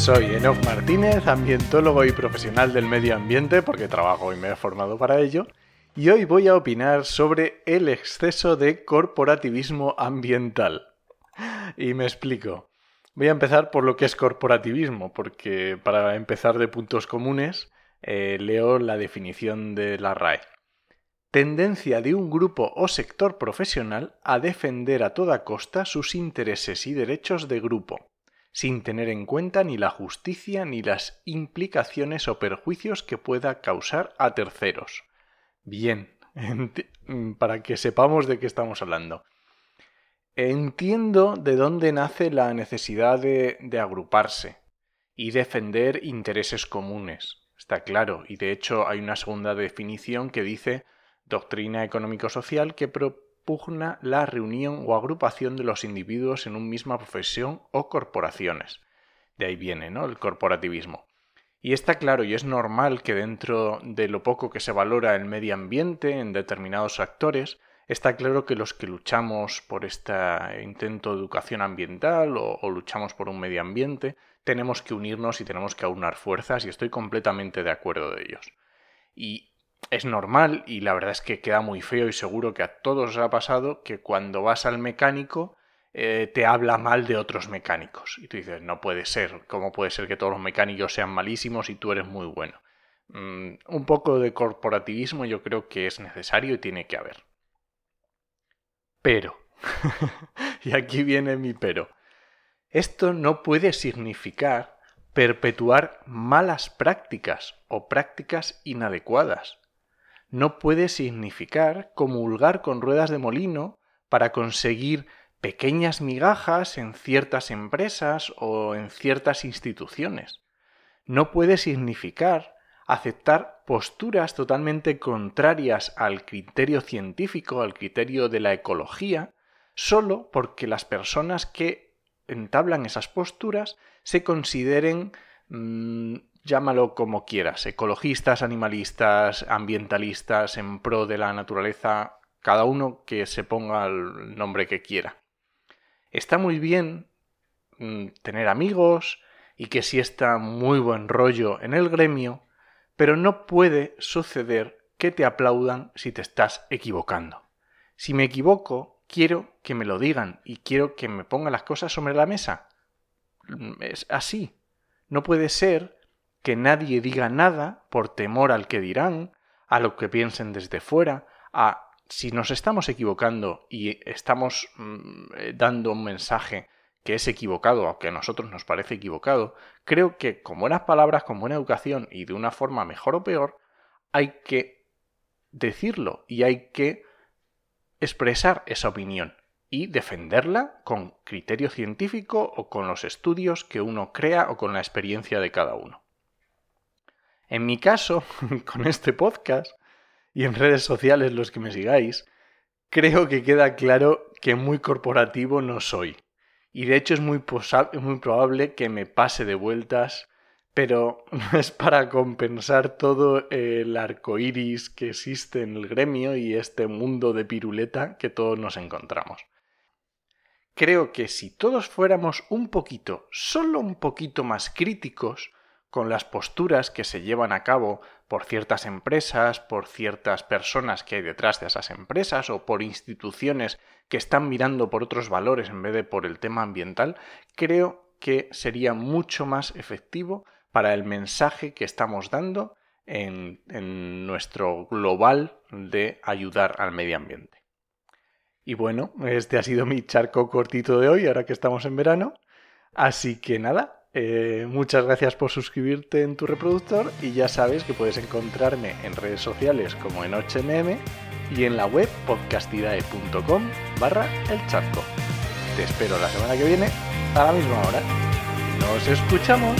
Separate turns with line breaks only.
Soy Enoch Martínez, ambientólogo y profesional del medio ambiente, porque trabajo y me he formado para ello, y hoy voy a opinar sobre el exceso de corporativismo ambiental. Y me explico. Voy a empezar por lo que es corporativismo, porque para empezar de puntos comunes, eh, leo la definición de la RAE. Tendencia de un grupo o sector profesional a defender a toda costa sus intereses y derechos de grupo sin tener en cuenta ni la justicia ni las implicaciones o perjuicios que pueda causar a terceros. Bien, para que sepamos de qué estamos hablando. Entiendo de dónde nace la necesidad de, de agruparse y defender intereses comunes. Está claro, y de hecho hay una segunda definición que dice doctrina económico-social que pugna la reunión o agrupación de los individuos en una misma profesión o corporaciones. De ahí viene, ¿no? El corporativismo. Y está claro y es normal que dentro de lo poco que se valora el medio ambiente en determinados actores, está claro que los que luchamos por este intento de educación ambiental o, luchamos por un medio ambiente, tenemos que unirnos y tenemos que aunar fuerzas y estoy completamente de acuerdo de ellos. Y es normal y la verdad es que queda muy feo y seguro que a todos os ha pasado que cuando vas al mecánico eh, te habla mal de otros mecánicos. Y tú dices, no puede ser, ¿cómo puede ser que todos los mecánicos sean malísimos y tú eres muy bueno? Mm, un poco de corporativismo yo creo que es necesario y tiene que haber. Pero, y aquí viene mi pero, esto no puede significar perpetuar malas prácticas o prácticas inadecuadas no puede significar comulgar con ruedas de molino para conseguir pequeñas migajas en ciertas empresas o en ciertas instituciones. No puede significar aceptar posturas totalmente contrarias al criterio científico, al criterio de la ecología, solo porque las personas que entablan esas posturas se consideren mm, llámalo como quieras, ecologistas, animalistas, ambientalistas, en pro de la naturaleza, cada uno que se ponga el nombre que quiera. Está muy bien mm, tener amigos y que sí está muy buen rollo en el gremio, pero no puede suceder que te aplaudan si te estás equivocando. Si me equivoco, quiero que me lo digan y quiero que me pongan las cosas sobre la mesa. Mm, es así. No puede ser que nadie diga nada por temor al que dirán, a lo que piensen desde fuera, a si nos estamos equivocando y estamos mm, eh, dando un mensaje que es equivocado, o que a nosotros nos parece equivocado, creo que con buenas palabras, con buena educación y de una forma mejor o peor, hay que decirlo y hay que expresar esa opinión y defenderla con criterio científico o con los estudios que uno crea o con la experiencia de cada uno. En mi caso, con este podcast y en redes sociales los que me sigáis, creo que queda claro que muy corporativo no soy. Y de hecho es muy, muy probable que me pase de vueltas, pero no es para compensar todo el arco iris que existe en el gremio y este mundo de piruleta que todos nos encontramos. Creo que si todos fuéramos un poquito, solo un poquito más críticos, con las posturas que se llevan a cabo por ciertas empresas, por ciertas personas que hay detrás de esas empresas o por instituciones que están mirando por otros valores en vez de por el tema ambiental, creo que sería mucho más efectivo para el mensaje que estamos dando en, en nuestro global de ayudar al medio ambiente. Y bueno, este ha sido mi charco cortito de hoy, ahora que estamos en verano. Así que nada, eh, muchas gracias por suscribirte en tu reproductor y ya sabes que puedes encontrarme en redes sociales como en HMM y en la web podcastidae.com barra el charco. Te espero la semana que viene a la misma hora. Nos escuchamos.